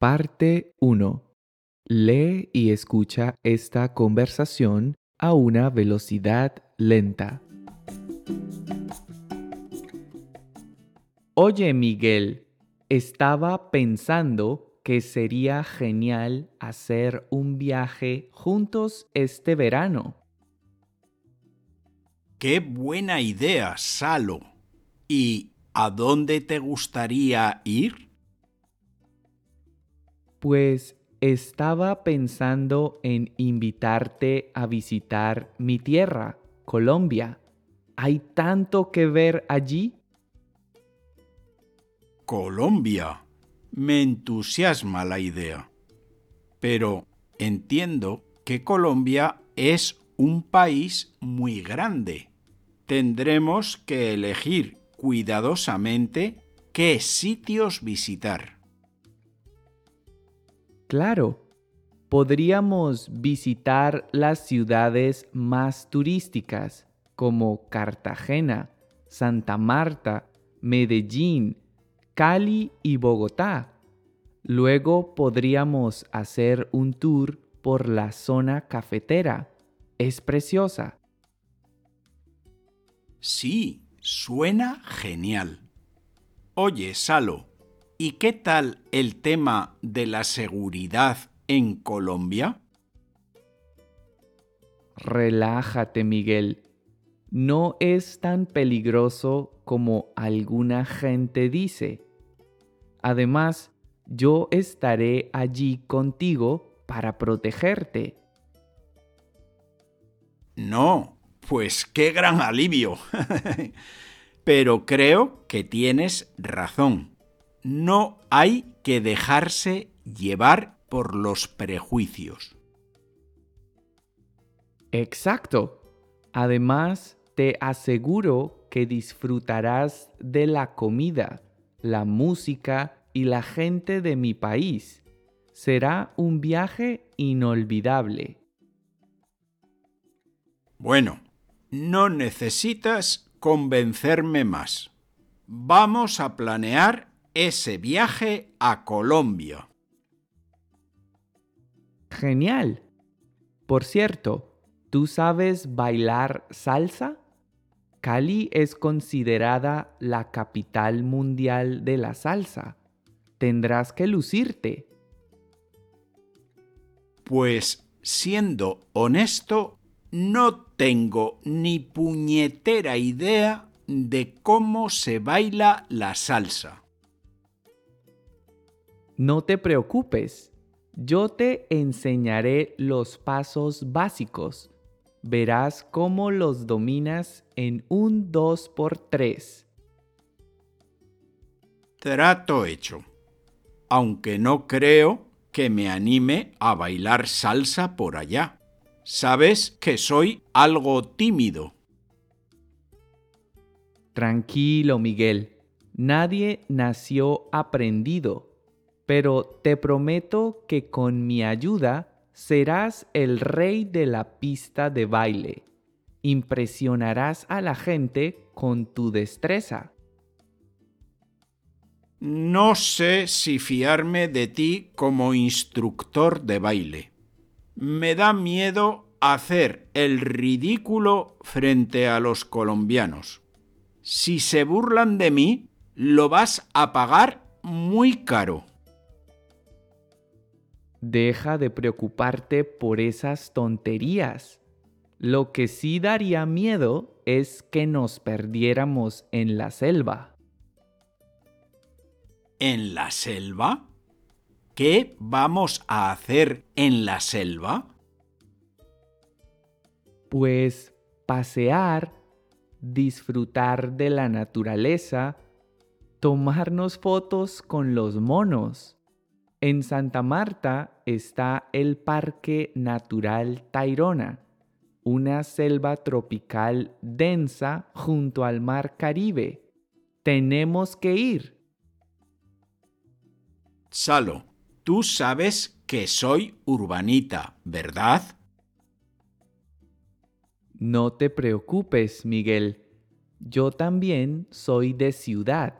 Parte 1. Lee y escucha esta conversación a una velocidad lenta. Oye, Miguel, estaba pensando que sería genial hacer un viaje juntos este verano. Qué buena idea, Salo. ¿Y a dónde te gustaría ir? Pues estaba pensando en invitarte a visitar mi tierra, Colombia. ¿Hay tanto que ver allí? Colombia. Me entusiasma la idea. Pero entiendo que Colombia es un país muy grande. Tendremos que elegir cuidadosamente qué sitios visitar. Claro, podríamos visitar las ciudades más turísticas como Cartagena, Santa Marta, Medellín, Cali y Bogotá. Luego podríamos hacer un tour por la zona cafetera. Es preciosa. Sí, suena genial. Oye, Salo, ¿Y qué tal el tema de la seguridad en Colombia? Relájate, Miguel. No es tan peligroso como alguna gente dice. Además, yo estaré allí contigo para protegerte. No, pues qué gran alivio. Pero creo que tienes razón no hay que dejarse llevar por los prejuicios. Exacto. Además, te aseguro que disfrutarás de la comida, la música y la gente de mi país. Será un viaje inolvidable. Bueno, no necesitas convencerme más. Vamos a planear ese viaje a Colombia. Genial. Por cierto, ¿tú sabes bailar salsa? Cali es considerada la capital mundial de la salsa. Tendrás que lucirte. Pues siendo honesto, no tengo ni puñetera idea de cómo se baila la salsa. No te preocupes, yo te enseñaré los pasos básicos. Verás cómo los dominas en un 2x3. Trato hecho, aunque no creo que me anime a bailar salsa por allá. Sabes que soy algo tímido. Tranquilo, Miguel. Nadie nació aprendido pero te prometo que con mi ayuda serás el rey de la pista de baile. Impresionarás a la gente con tu destreza. No sé si fiarme de ti como instructor de baile. Me da miedo hacer el ridículo frente a los colombianos. Si se burlan de mí, lo vas a pagar muy caro. Deja de preocuparte por esas tonterías. Lo que sí daría miedo es que nos perdiéramos en la selva. ¿En la selva? ¿Qué vamos a hacer en la selva? Pues pasear, disfrutar de la naturaleza, tomarnos fotos con los monos. En Santa Marta está el Parque Natural Tairona, una selva tropical densa junto al Mar Caribe. Tenemos que ir. Salo, tú sabes que soy urbanita, ¿verdad? No te preocupes, Miguel. Yo también soy de ciudad,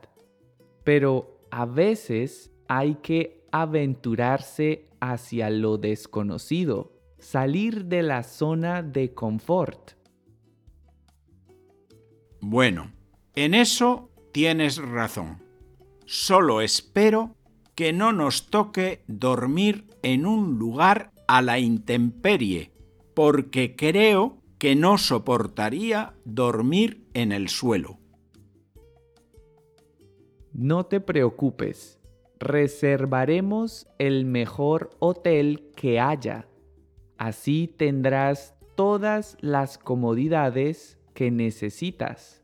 pero a veces hay que aventurarse hacia lo desconocido, salir de la zona de confort. Bueno, en eso tienes razón. Solo espero que no nos toque dormir en un lugar a la intemperie, porque creo que no soportaría dormir en el suelo. No te preocupes, reservaremos el mejor hotel que haya. Así tendrás todas las comodidades que necesitas.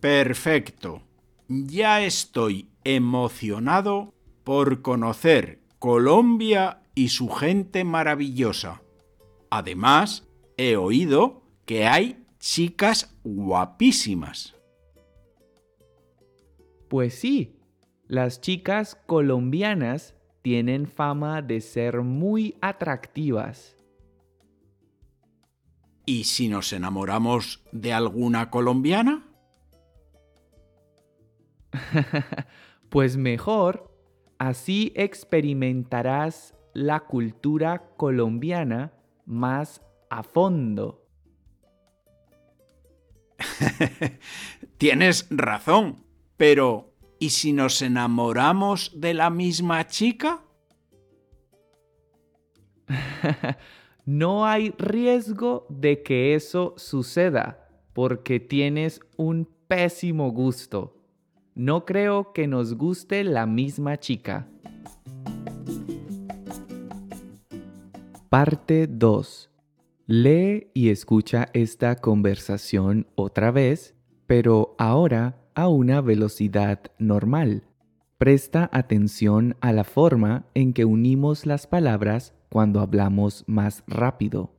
Perfecto. Ya estoy emocionado por conocer Colombia y su gente maravillosa. Además, he oído que hay chicas guapísimas. Pues sí, las chicas colombianas tienen fama de ser muy atractivas. ¿Y si nos enamoramos de alguna colombiana? pues mejor, así experimentarás la cultura colombiana más a fondo. Tienes razón, pero ¿y si nos enamoramos de la misma chica? no hay riesgo de que eso suceda, porque tienes un pésimo gusto. No creo que nos guste la misma chica. Parte 2. Lee y escucha esta conversación otra vez, pero ahora a una velocidad normal. Presta atención a la forma en que unimos las palabras cuando hablamos más rápido.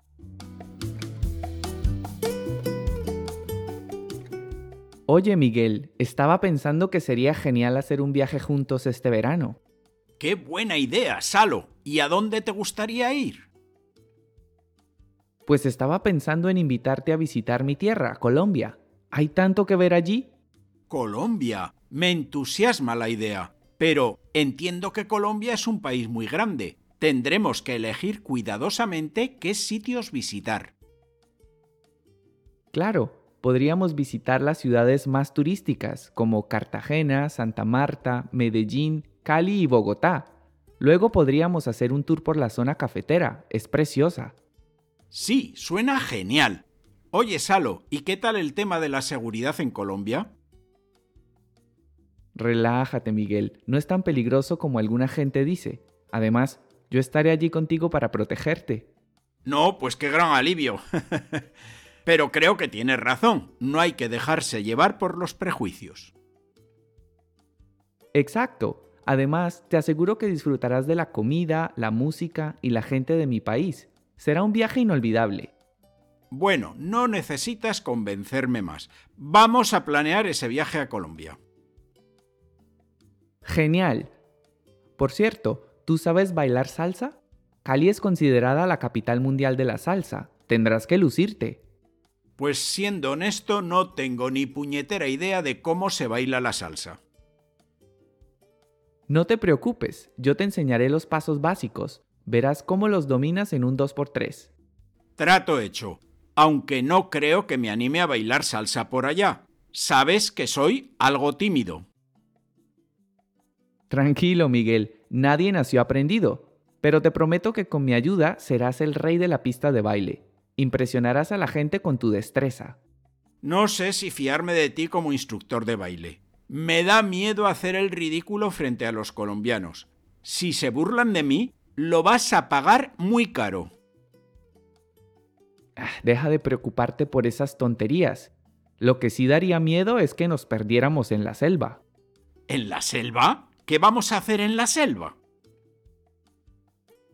Oye Miguel, estaba pensando que sería genial hacer un viaje juntos este verano. ¡Qué buena idea, Salo! ¿Y a dónde te gustaría ir? Pues estaba pensando en invitarte a visitar mi tierra, Colombia. ¿Hay tanto que ver allí? Colombia. Me entusiasma la idea. Pero entiendo que Colombia es un país muy grande. Tendremos que elegir cuidadosamente qué sitios visitar. Claro, podríamos visitar las ciudades más turísticas, como Cartagena, Santa Marta, Medellín, Cali y Bogotá. Luego podríamos hacer un tour por la zona cafetera. Es preciosa. Sí, suena genial. Oye, Salo, ¿y qué tal el tema de la seguridad en Colombia? Relájate, Miguel, no es tan peligroso como alguna gente dice. Además, yo estaré allí contigo para protegerte. No, pues qué gran alivio. Pero creo que tienes razón, no hay que dejarse llevar por los prejuicios. Exacto. Además, te aseguro que disfrutarás de la comida, la música y la gente de mi país. Será un viaje inolvidable. Bueno, no necesitas convencerme más. Vamos a planear ese viaje a Colombia. Genial. Por cierto, ¿tú sabes bailar salsa? Cali es considerada la capital mundial de la salsa. Tendrás que lucirte. Pues siendo honesto, no tengo ni puñetera idea de cómo se baila la salsa. No te preocupes, yo te enseñaré los pasos básicos. Verás cómo los dominas en un 2x3. Trato hecho, aunque no creo que me anime a bailar salsa por allá. Sabes que soy algo tímido. Tranquilo, Miguel, nadie nació aprendido, pero te prometo que con mi ayuda serás el rey de la pista de baile. Impresionarás a la gente con tu destreza. No sé si fiarme de ti como instructor de baile. Me da miedo hacer el ridículo frente a los colombianos. Si se burlan de mí, lo vas a pagar muy caro. Ah, deja de preocuparte por esas tonterías. Lo que sí daría miedo es que nos perdiéramos en la selva. ¿En la selva? ¿Qué vamos a hacer en la selva?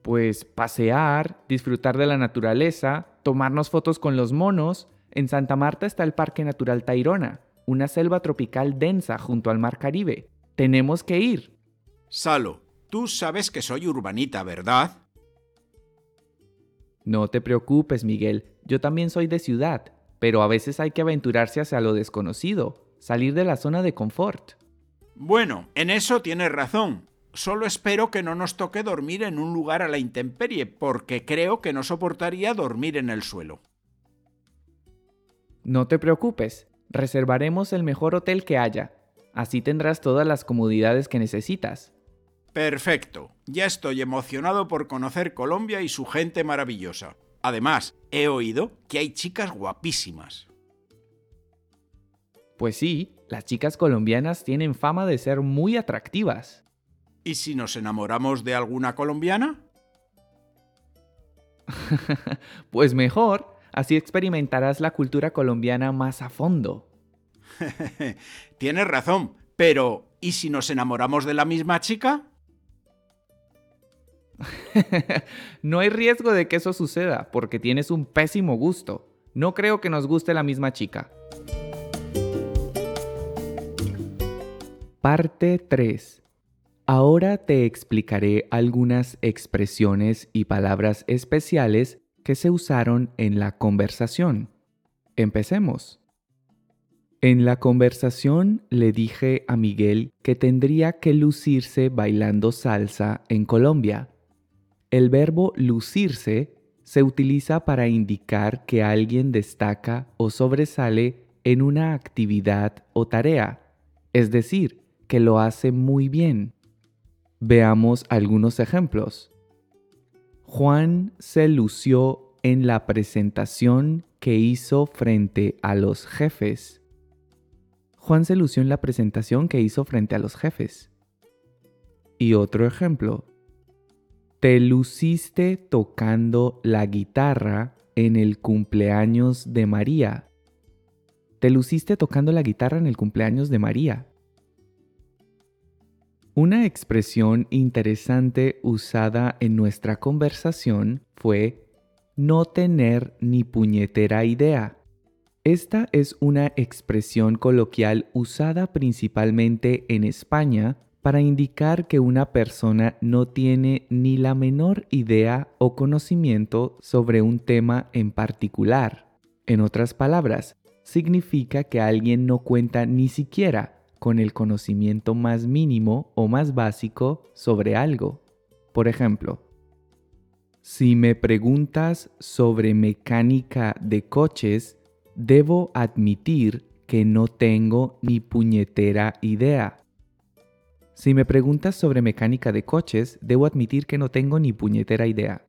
Pues pasear, disfrutar de la naturaleza, tomarnos fotos con los monos. En Santa Marta está el Parque Natural Tairona, una selva tropical densa junto al Mar Caribe. Tenemos que ir. Salo, tú sabes que soy urbanita, ¿verdad? No te preocupes, Miguel. Yo también soy de ciudad, pero a veces hay que aventurarse hacia lo desconocido, salir de la zona de confort. Bueno, en eso tienes razón. Solo espero que no nos toque dormir en un lugar a la intemperie, porque creo que no soportaría dormir en el suelo. No te preocupes, reservaremos el mejor hotel que haya. Así tendrás todas las comodidades que necesitas. Perfecto. Ya estoy emocionado por conocer Colombia y su gente maravillosa. Además, he oído que hay chicas guapísimas. Pues sí, las chicas colombianas tienen fama de ser muy atractivas. ¿Y si nos enamoramos de alguna colombiana? pues mejor, Así experimentarás la cultura colombiana más a fondo. Tienes razón, pero ¿y si nos enamoramos de la misma chica? no hay riesgo de que eso suceda, porque tienes un pésimo gusto. No creo que nos guste la misma chica. Parte 3. Ahora te explicaré algunas expresiones y palabras especiales que se usaron en la conversación. Empecemos. En la conversación le dije a Miguel que tendría que lucirse bailando salsa en Colombia. El verbo lucirse se utiliza para indicar que alguien destaca o sobresale en una actividad o tarea, es decir, que lo hace muy bien. Veamos algunos ejemplos. Juan se lució en la presentación que hizo frente a los jefes. Juan se lució en la presentación que hizo frente a los jefes. Y otro ejemplo. Te luciste tocando la guitarra en el cumpleaños de María. Te luciste tocando la guitarra en el cumpleaños de María. Una expresión interesante usada en nuestra conversación fue no tener ni puñetera idea. Esta es una expresión coloquial usada principalmente en España para indicar que una persona no tiene ni la menor idea o conocimiento sobre un tema en particular. En otras palabras, significa que alguien no cuenta ni siquiera con el conocimiento más mínimo o más básico sobre algo. Por ejemplo, si me preguntas sobre mecánica de coches, debo admitir que no tengo ni puñetera idea. Si me preguntas sobre mecánica de coches, debo admitir que no tengo ni puñetera idea.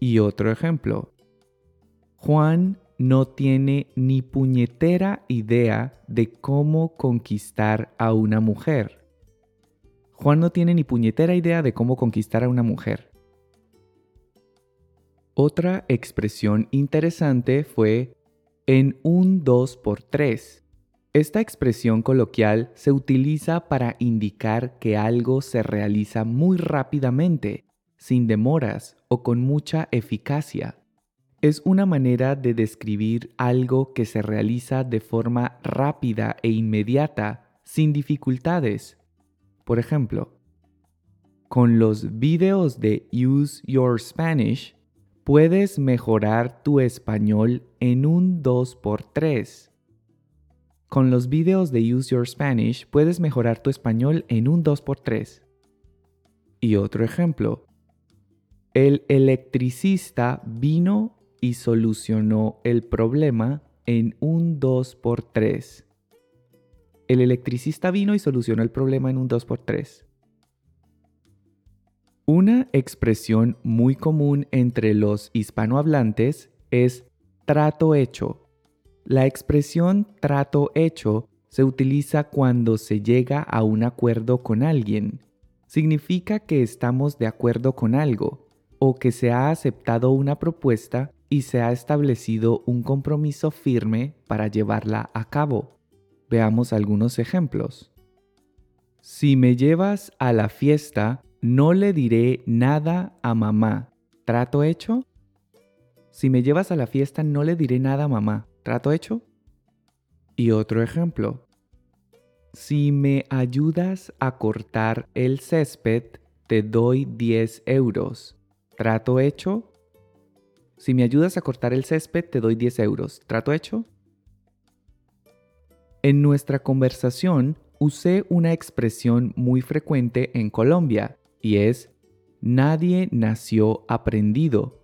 Y otro ejemplo. Juan no tiene ni puñetera idea de cómo conquistar a una mujer. Juan no tiene ni puñetera idea de cómo conquistar a una mujer. Otra expresión interesante fue en un 2 por 3 Esta expresión coloquial se utiliza para indicar que algo se realiza muy rápidamente, sin demoras o con mucha eficacia es una manera de describir algo que se realiza de forma rápida e inmediata, sin dificultades. Por ejemplo, con los videos de Use Your Spanish, puedes mejorar tu español en un 2x3. Con los videos de Use Your Spanish, puedes mejorar tu español en un 2x3. Y otro ejemplo. El electricista vino y solucionó el problema en un 2x3. El electricista vino y solucionó el problema en un 2x3. Una expresión muy común entre los hispanohablantes es trato hecho. La expresión trato hecho se utiliza cuando se llega a un acuerdo con alguien. Significa que estamos de acuerdo con algo o que se ha aceptado una propuesta y se ha establecido un compromiso firme para llevarla a cabo. Veamos algunos ejemplos. Si me llevas a la fiesta, no le diré nada a mamá. ¿Trato hecho? Si me llevas a la fiesta, no le diré nada a mamá. ¿Trato hecho? Y otro ejemplo. Si me ayudas a cortar el césped, te doy 10 euros. ¿Trato hecho? Si me ayudas a cortar el césped, te doy 10 euros. ¿Trato hecho? En nuestra conversación, usé una expresión muy frecuente en Colombia y es nadie nació aprendido.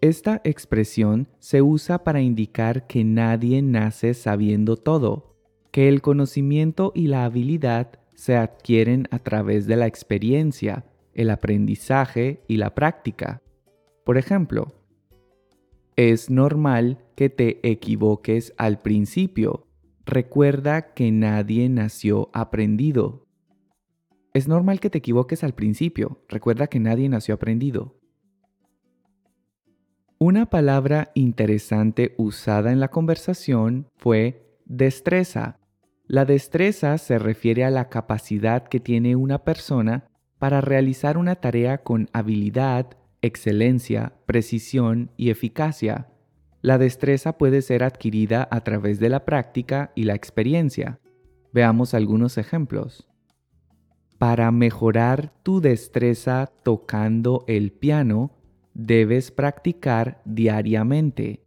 Esta expresión se usa para indicar que nadie nace sabiendo todo, que el conocimiento y la habilidad se adquieren a través de la experiencia, el aprendizaje y la práctica. Por ejemplo, es normal que te equivoques al principio. Recuerda que nadie nació aprendido. Es normal que te equivoques al principio. Recuerda que nadie nació aprendido. Una palabra interesante usada en la conversación fue destreza. La destreza se refiere a la capacidad que tiene una persona para realizar una tarea con habilidad, excelencia, precisión y eficacia. La destreza puede ser adquirida a través de la práctica y la experiencia. Veamos algunos ejemplos. Para mejorar tu destreza tocando el piano, debes practicar diariamente.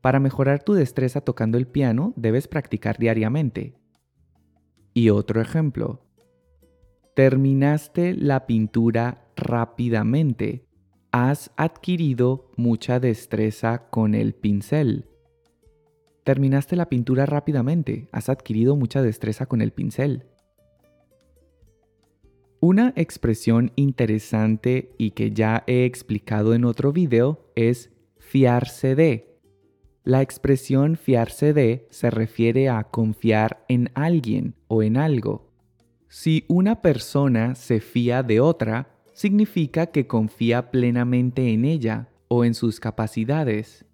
Para mejorar tu destreza tocando el piano, debes practicar diariamente. Y otro ejemplo. Terminaste la pintura rápidamente. Has adquirido mucha destreza con el pincel. Terminaste la pintura rápidamente. Has adquirido mucha destreza con el pincel. Una expresión interesante y que ya he explicado en otro video es fiarse de. La expresión fiarse de se refiere a confiar en alguien o en algo. Si una persona se fía de otra, significa que confía plenamente en ella o en sus capacidades.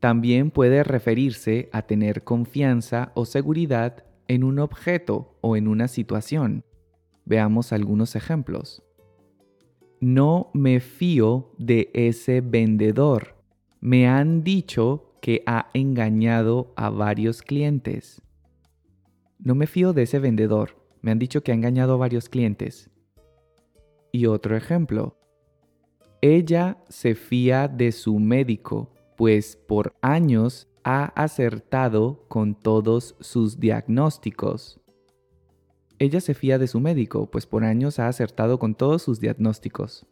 También puede referirse a tener confianza o seguridad en un objeto o en una situación. Veamos algunos ejemplos. No me fío de ese vendedor. Me han dicho que ha engañado a varios clientes. No me fío de ese vendedor. Me han dicho que ha engañado a varios clientes. Y otro ejemplo. Ella se fía de su médico, pues por años ha acertado con todos sus diagnósticos. Ella se fía de su médico, pues por años ha acertado con todos sus diagnósticos.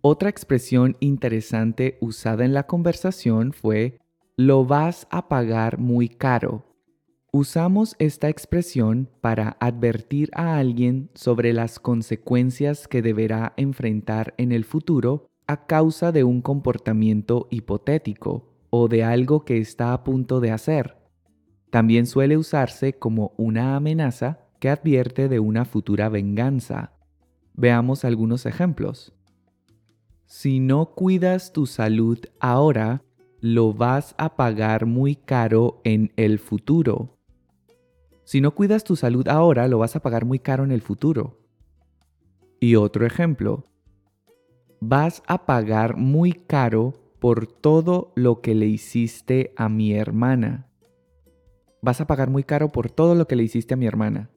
Otra expresión interesante usada en la conversación fue lo vas a pagar muy caro. Usamos esta expresión para advertir a alguien sobre las consecuencias que deberá enfrentar en el futuro a causa de un comportamiento hipotético o de algo que está a punto de hacer. También suele usarse como una amenaza que advierte de una futura venganza. Veamos algunos ejemplos. Si no cuidas tu salud ahora, lo vas a pagar muy caro en el futuro. Si no cuidas tu salud ahora, lo vas a pagar muy caro en el futuro. Y otro ejemplo, vas a pagar muy caro por todo lo que le hiciste a mi hermana. Vas a pagar muy caro por todo lo que le hiciste a mi hermana.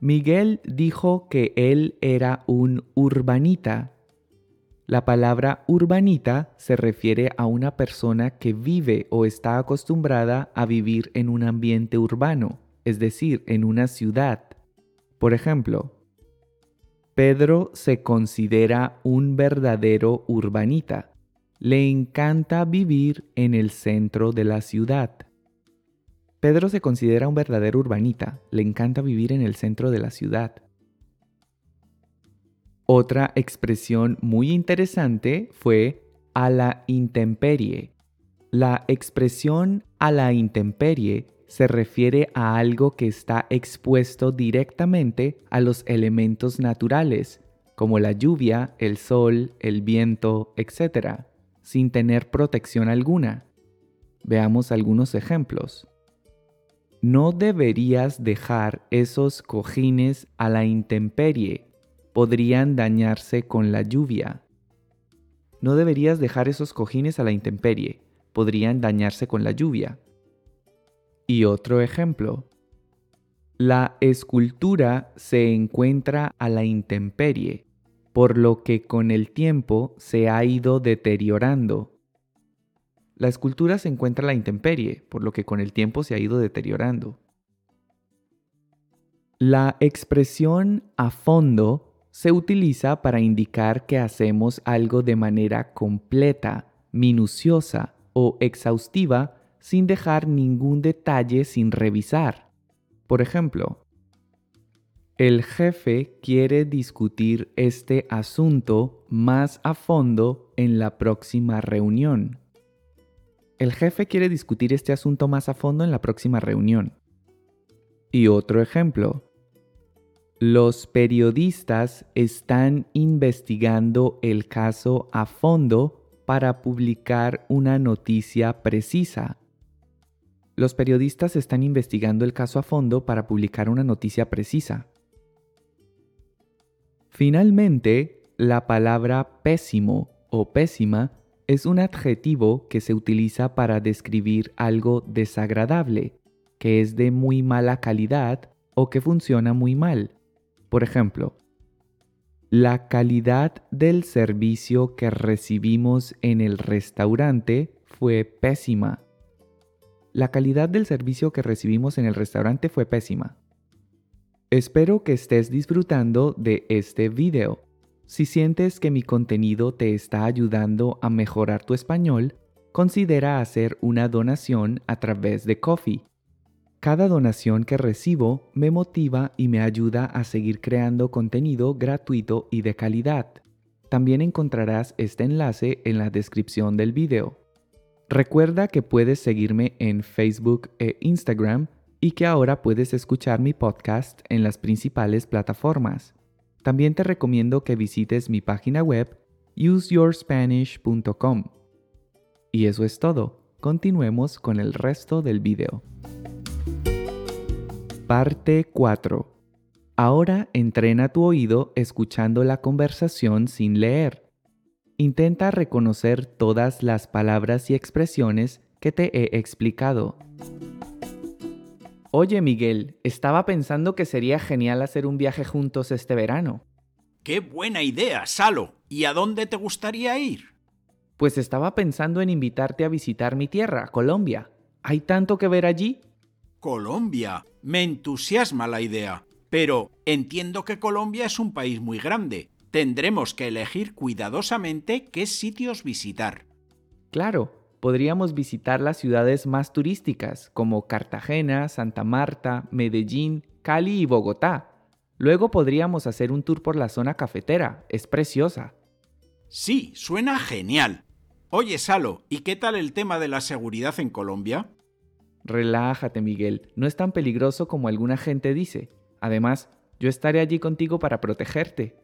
Miguel dijo que él era un urbanita la palabra urbanita se refiere a una persona que vive o está acostumbrada a vivir en un ambiente urbano, es decir, en una ciudad. Por ejemplo, Pedro se considera un verdadero urbanita. Le encanta vivir en el centro de la ciudad. Pedro se considera un verdadero urbanita. Le encanta vivir en el centro de la ciudad. Otra expresión muy interesante fue a la intemperie. La expresión a la intemperie se refiere a algo que está expuesto directamente a los elementos naturales, como la lluvia, el sol, el viento, etc., sin tener protección alguna. Veamos algunos ejemplos. No deberías dejar esos cojines a la intemperie podrían dañarse con la lluvia. No deberías dejar esos cojines a la intemperie, podrían dañarse con la lluvia. Y otro ejemplo. La escultura se encuentra a la intemperie, por lo que con el tiempo se ha ido deteriorando. La escultura se encuentra a la intemperie, por lo que con el tiempo se ha ido deteriorando. La expresión a fondo se utiliza para indicar que hacemos algo de manera completa, minuciosa o exhaustiva sin dejar ningún detalle sin revisar. Por ejemplo, el jefe quiere discutir este asunto más a fondo en la próxima reunión. El jefe quiere discutir este asunto más a fondo en la próxima reunión. Y otro ejemplo. Los periodistas están investigando el caso a fondo para publicar una noticia precisa. Los periodistas están investigando el caso a fondo para publicar una noticia precisa. Finalmente, la palabra pésimo o pésima es un adjetivo que se utiliza para describir algo desagradable, que es de muy mala calidad o que funciona muy mal. Por ejemplo, la calidad del servicio que recibimos en el restaurante fue pésima. La calidad del servicio que recibimos en el restaurante fue pésima. Espero que estés disfrutando de este video. Si sientes que mi contenido te está ayudando a mejorar tu español, considera hacer una donación a través de Coffee. Cada donación que recibo me motiva y me ayuda a seguir creando contenido gratuito y de calidad. También encontrarás este enlace en la descripción del video. Recuerda que puedes seguirme en Facebook e Instagram y que ahora puedes escuchar mi podcast en las principales plataformas. También te recomiendo que visites mi página web useyourspanish.com. Y eso es todo. Continuemos con el resto del video. Parte 4. Ahora entrena tu oído escuchando la conversación sin leer. Intenta reconocer todas las palabras y expresiones que te he explicado. Oye Miguel, estaba pensando que sería genial hacer un viaje juntos este verano. ¡Qué buena idea, Salo! ¿Y a dónde te gustaría ir? Pues estaba pensando en invitarte a visitar mi tierra, Colombia. ¿Hay tanto que ver allí? Colombia. Me entusiasma la idea. Pero entiendo que Colombia es un país muy grande. Tendremos que elegir cuidadosamente qué sitios visitar. Claro, podríamos visitar las ciudades más turísticas como Cartagena, Santa Marta, Medellín, Cali y Bogotá. Luego podríamos hacer un tour por la zona cafetera, es preciosa. Sí, suena genial. Oye, Salo, ¿y qué tal el tema de la seguridad en Colombia? Relájate, Miguel, no es tan peligroso como alguna gente dice. Además, yo estaré allí contigo para protegerte.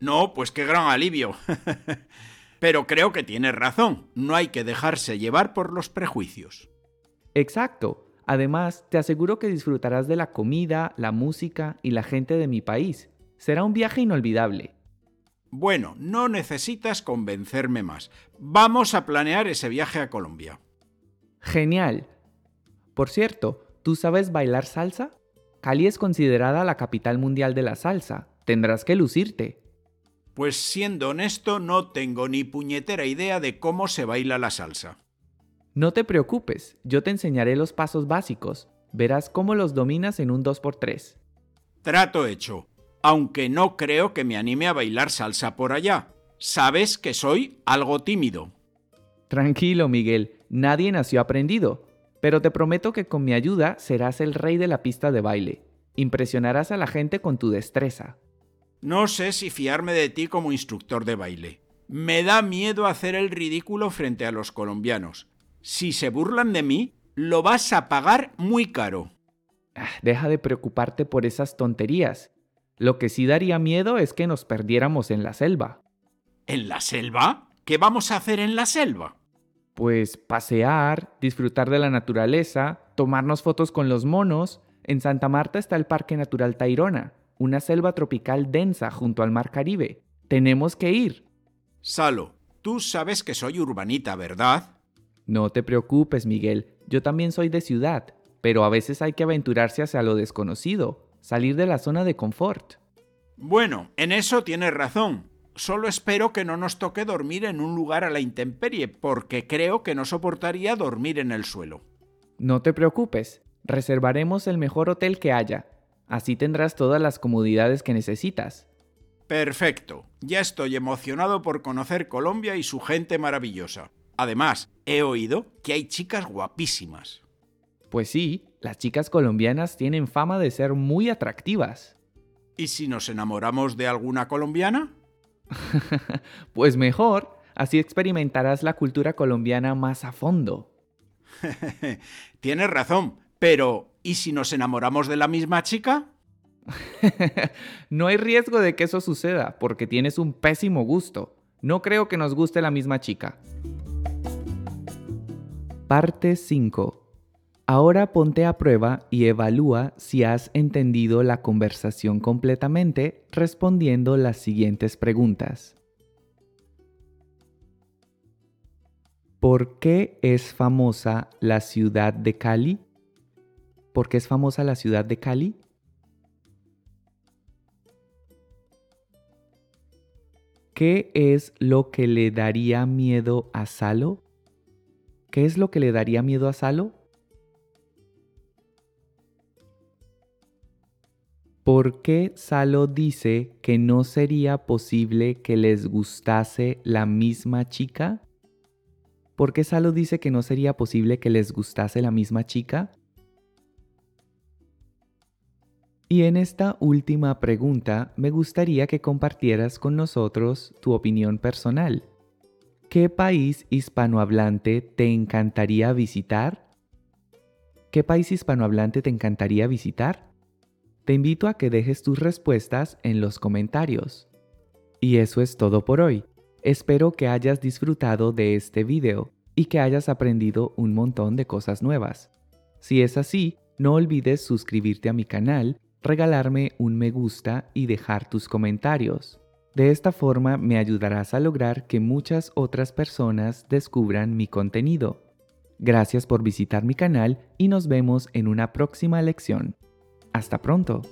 No, pues qué gran alivio. Pero creo que tienes razón, no hay que dejarse llevar por los prejuicios. Exacto. Además, te aseguro que disfrutarás de la comida, la música y la gente de mi país. Será un viaje inolvidable. Bueno, no necesitas convencerme más. Vamos a planear ese viaje a Colombia. Genial. Por cierto, ¿tú sabes bailar salsa? Cali es considerada la capital mundial de la salsa. Tendrás que lucirte. Pues siendo honesto, no tengo ni puñetera idea de cómo se baila la salsa. No te preocupes, yo te enseñaré los pasos básicos. Verás cómo los dominas en un 2x3. Trato hecho, aunque no creo que me anime a bailar salsa por allá. Sabes que soy algo tímido. Tranquilo, Miguel, nadie nació aprendido, pero te prometo que con mi ayuda serás el rey de la pista de baile. Impresionarás a la gente con tu destreza. No sé si fiarme de ti como instructor de baile. Me da miedo hacer el ridículo frente a los colombianos. Si se burlan de mí, lo vas a pagar muy caro. Ah, deja de preocuparte por esas tonterías. Lo que sí daría miedo es que nos perdiéramos en la selva. ¿En la selva? ¿Qué vamos a hacer en la selva? Pues pasear, disfrutar de la naturaleza, tomarnos fotos con los monos. En Santa Marta está el Parque Natural Tairona una selva tropical densa junto al mar Caribe. Tenemos que ir. Salo, tú sabes que soy urbanita, ¿verdad? No te preocupes, Miguel. Yo también soy de ciudad, pero a veces hay que aventurarse hacia lo desconocido, salir de la zona de confort. Bueno, en eso tienes razón, Solo espero que no nos toque dormir en un lugar a la intemperie, porque creo que no soportaría dormir en el suelo. No te preocupes, reservaremos el mejor hotel que haya. Así tendrás todas las comodidades que necesitas. Perfecto. Ya estoy emocionado por conocer Colombia y su gente maravillosa. Además, he oído que hay chicas guapísimas. Pues sí, las chicas colombianas tienen fama de ser muy atractivas. ¿Y si nos enamoramos de alguna colombiana? pues mejor, así experimentarás la cultura colombiana más a fondo. Tienes razón, pero ¿y si nos enamoramos de la misma chica? no hay riesgo de que eso suceda, porque tienes un pésimo gusto. No creo que nos guste la misma chica. Parte 5. Ahora ponte a prueba y evalúa si has entendido la conversación completamente respondiendo las siguientes preguntas. ¿Por qué es famosa la ciudad de Cali? ¿Por qué es famosa la ciudad de Cali? ¿Qué es lo que le daría miedo a Salo? ¿Qué es lo que le daría miedo a Salo? ¿Por qué Salo dice que no sería posible que les gustase la misma chica? ¿Por qué Salo dice que no sería posible que les gustase la misma chica? Y en esta última pregunta me gustaría que compartieras con nosotros tu opinión personal. ¿Qué país hispanohablante te encantaría visitar? ¿Qué país hispanohablante te encantaría visitar? Te invito a que dejes tus respuestas en los comentarios. Y eso es todo por hoy. Espero que hayas disfrutado de este video y que hayas aprendido un montón de cosas nuevas. Si es así, no olvides suscribirte a mi canal, regalarme un me gusta y dejar tus comentarios. De esta forma me ayudarás a lograr que muchas otras personas descubran mi contenido. Gracias por visitar mi canal y nos vemos en una próxima lección. Hasta pronto.